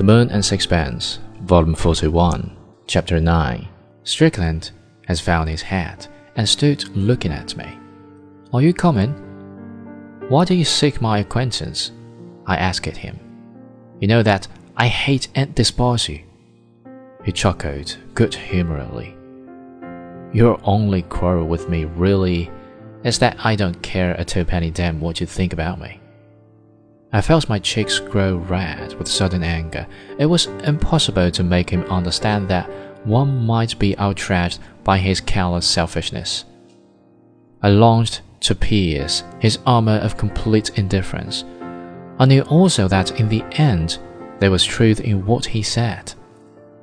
The Moon and Sixpence, Volume 41, Chapter 9. Strickland has found his hat and stood looking at me. Are you coming? Why do you seek my acquaintance? I asked him. You know that I hate and despise you. He chuckled good humoredly. Your only quarrel with me really is that I don't care a twopenny damn what you think about me. I felt my cheeks grow red with sudden anger. It was impossible to make him understand that one might be outraged by his callous selfishness. I longed to pierce his armor of complete indifference. I knew also that in the end there was truth in what he said.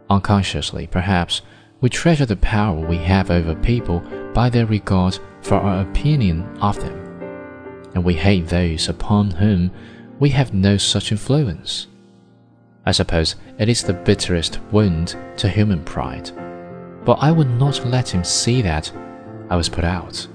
Unconsciously, perhaps, we treasure the power we have over people by their regard for our opinion of them, and we hate those upon whom we have no such influence. I suppose it is the bitterest wound to human pride, but I would not let him see that I was put out.